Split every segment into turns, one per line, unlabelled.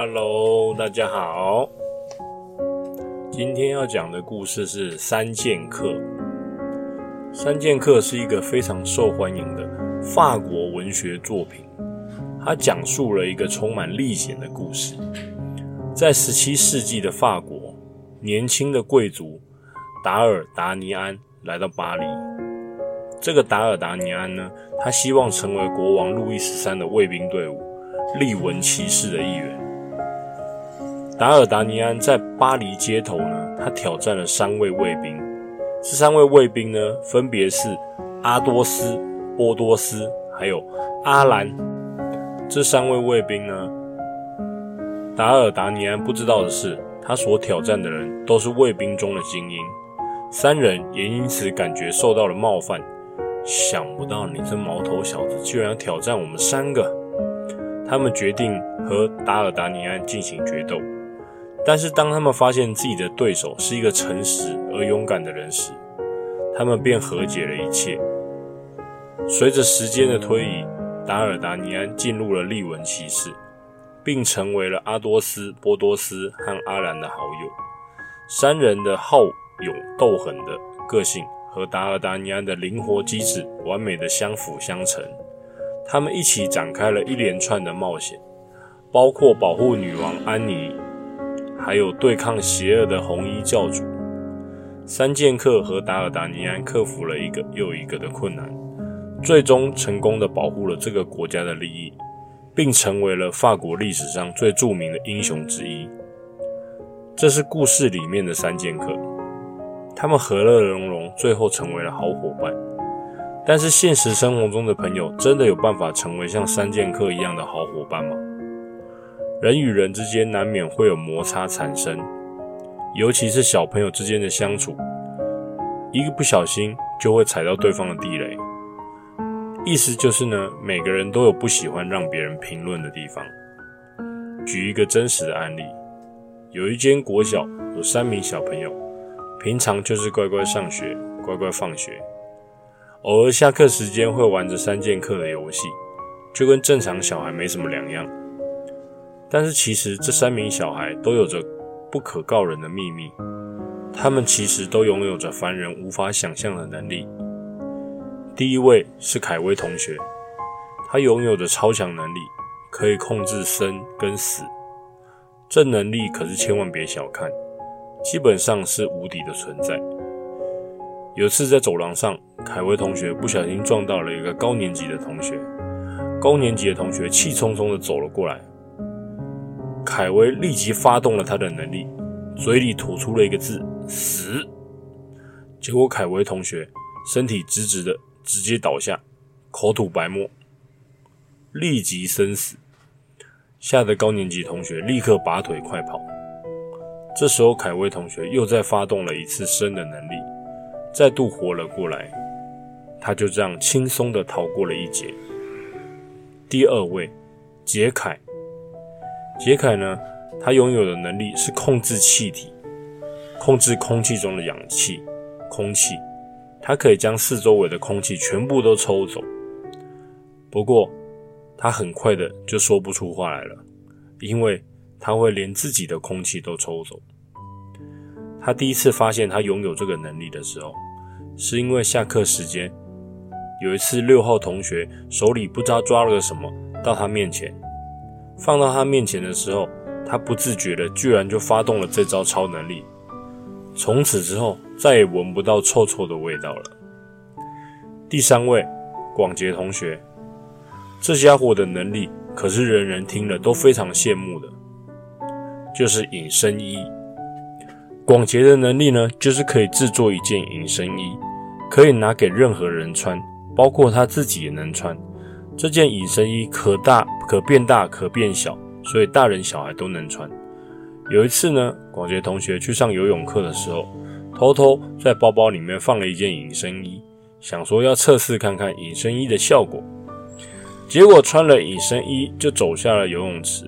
Hello，大家好。今天要讲的故事是《三剑客》。《三剑客》是一个非常受欢迎的法国文学作品，它讲述了一个充满历险的故事。在十七世纪的法国，年轻的贵族达尔达尼安来到巴黎。这个达尔达尼安呢，他希望成为国王路易十三的卫兵队伍利文骑士的一员。达尔达尼安在巴黎街头呢，他挑战了三位卫兵。这三位卫兵呢，分别是阿多斯、波多斯还有阿兰。这三位卫兵呢，达尔达尼安不知道的是，他所挑战的人都是卫兵中的精英。三人也因此感觉受到了冒犯。想不到你这毛头小子居然挑战我们三个！他们决定和达尔达尼安进行决斗。但是当他们发现自己的对手是一个诚实而勇敢的人时，他们便和解了一切。随着时间的推移，达尔达尼安进入了利文骑士，并成为了阿多斯、波多斯和阿兰的好友。三人的好勇斗狠的个性。和达尔达尼安的灵活机智完美的相辅相成，他们一起展开了一连串的冒险，包括保护女王安妮，还有对抗邪恶的红衣教主。三剑客和达尔达尼安克服了一个又一个的困难，最终成功的保护了这个国家的利益，并成为了法国历史上最著名的英雄之一。这是故事里面的三剑客。他们和乐融融，最后成为了好伙伴。但是现实生活中的朋友，真的有办法成为像三剑客一样的好伙伴吗？人与人之间难免会有摩擦产生，尤其是小朋友之间的相处，一个不小心就会踩到对方的地雷。意思就是呢，每个人都有不喜欢让别人评论的地方。举一个真实的案例，有一间国小有三名小朋友。平常就是乖乖上学，乖乖放学，偶尔下课时间会玩着三剑客的游戏，就跟正常小孩没什么两样。但是其实这三名小孩都有着不可告人的秘密，他们其实都拥有着凡人无法想象的能力。第一位是凯威同学，他拥有着超强能力，可以控制生跟死，这能力可是千万别小看。基本上是无敌的存在。有次在走廊上，凯威同学不小心撞到了一个高年级的同学，高年级的同学气冲冲地走了过来，凯威立即发动了他的能力，嘴里吐出了一个字“死”，结果凯威同学身体直直的直接倒下，口吐白沫，立即生死，吓得高年级同学立刻拔腿快跑。这时候，凯威同学又再发动了一次生的能力，再度活了过来。他就这样轻松的逃过了一劫。第二位，杰凯。杰凯呢，他拥有的能力是控制气体，控制空气中的氧气、空气。他可以将四周围的空气全部都抽走。不过，他很快的就说不出话来了，因为。他会连自己的空气都抽走。他第一次发现他拥有这个能力的时候，是因为下课时间，有一次六号同学手里不知道抓了个什么到他面前，放到他面前的时候，他不自觉的居然就发动了这招超能力，从此之后再也闻不到臭臭的味道了。第三位，广杰同学，这家伙的能力可是人人听了都非常羡慕的。就是隐身衣。广杰的能力呢，就是可以制作一件隐身衣，可以拿给任何人穿，包括他自己也能穿。这件隐身衣可大可变大可变小，所以大人小孩都能穿。有一次呢，广杰同学去上游泳课的时候，偷偷在包包里面放了一件隐身衣，想说要测试看看隐身衣的效果。结果穿了隐身衣就走下了游泳池。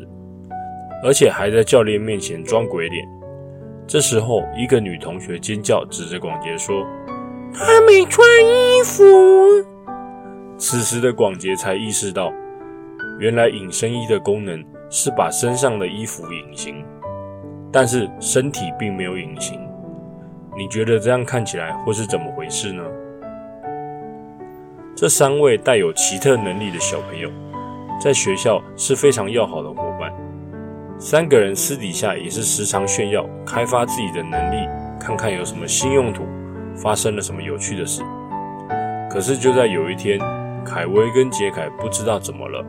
而且还在教练面前装鬼脸。这时候，一个女同学尖叫，指着广杰说：“他没穿衣服。”此时的广杰才意识到，原来隐身衣的功能是把身上的衣服隐形，但是身体并没有隐形。你觉得这样看起来会是怎么回事呢？这三位带有奇特能力的小朋友，在学校是非常要好的伙伴。三个人私底下也是时常炫耀、开发自己的能力，看看有什么新用途，发生了什么有趣的事。可是就在有一天，凯威跟杰凯不知道怎么了，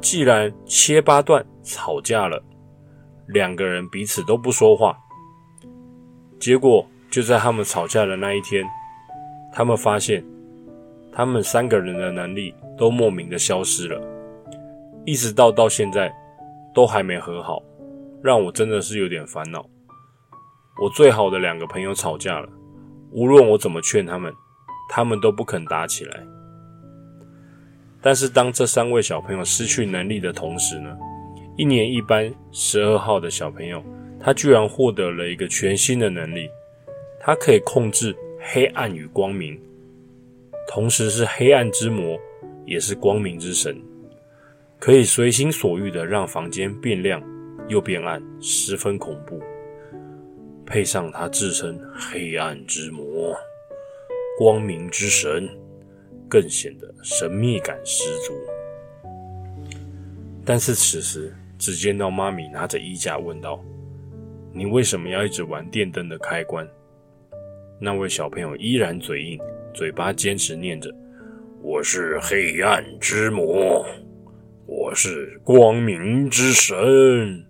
既然切八段吵架了，两个人彼此都不说话。结果就在他们吵架的那一天，他们发现。他们三个人的能力都莫名的消失了，一直到到现在都还没和好，让我真的是有点烦恼。我最好的两个朋友吵架了，无论我怎么劝他们，他们都不肯打起来。但是当这三位小朋友失去能力的同时呢，一年一班十二号的小朋友，他居然获得了一个全新的能力，他可以控制黑暗与光明。同时是黑暗之魔，也是光明之神，可以随心所欲的让房间变亮又变暗，十分恐怖。配上他自称黑暗之魔、光明之神，更显得神秘感十足。但是此时，只见到妈咪拿着衣架问道：“你为什么要一直玩电灯的开关？”那位小朋友依然嘴硬。嘴巴坚持念着：“我是黑暗之魔，我是光明之神。”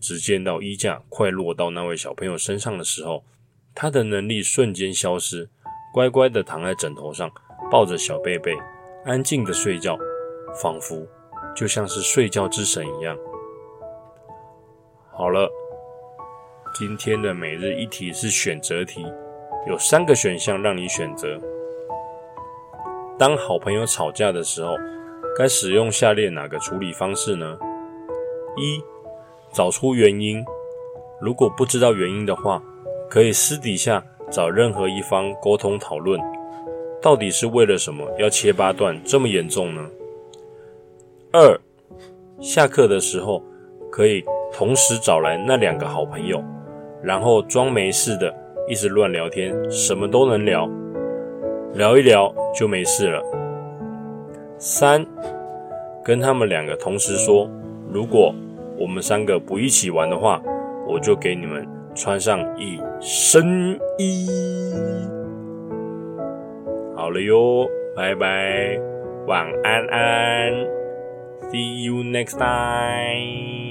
只见到衣架快落到那位小朋友身上的时候，他的能力瞬间消失，乖乖的躺在枕头上，抱着小贝贝，安静的睡觉，仿佛就像是睡觉之神一样。好了，今天的每日一题是选择题。有三个选项让你选择。当好朋友吵架的时候，该使用下列哪个处理方式呢？一、找出原因。如果不知道原因的话，可以私底下找任何一方沟通讨论，到底是为了什么要切八段这么严重呢？二、下课的时候可以同时找来那两个好朋友，然后装没事的。一直乱聊天，什么都能聊，聊一聊就没事了。三，跟他们两个同时说，如果我们三个不一起玩的话，我就给你们穿上隐身衣。好了哟，拜拜，晚安安，See you next time。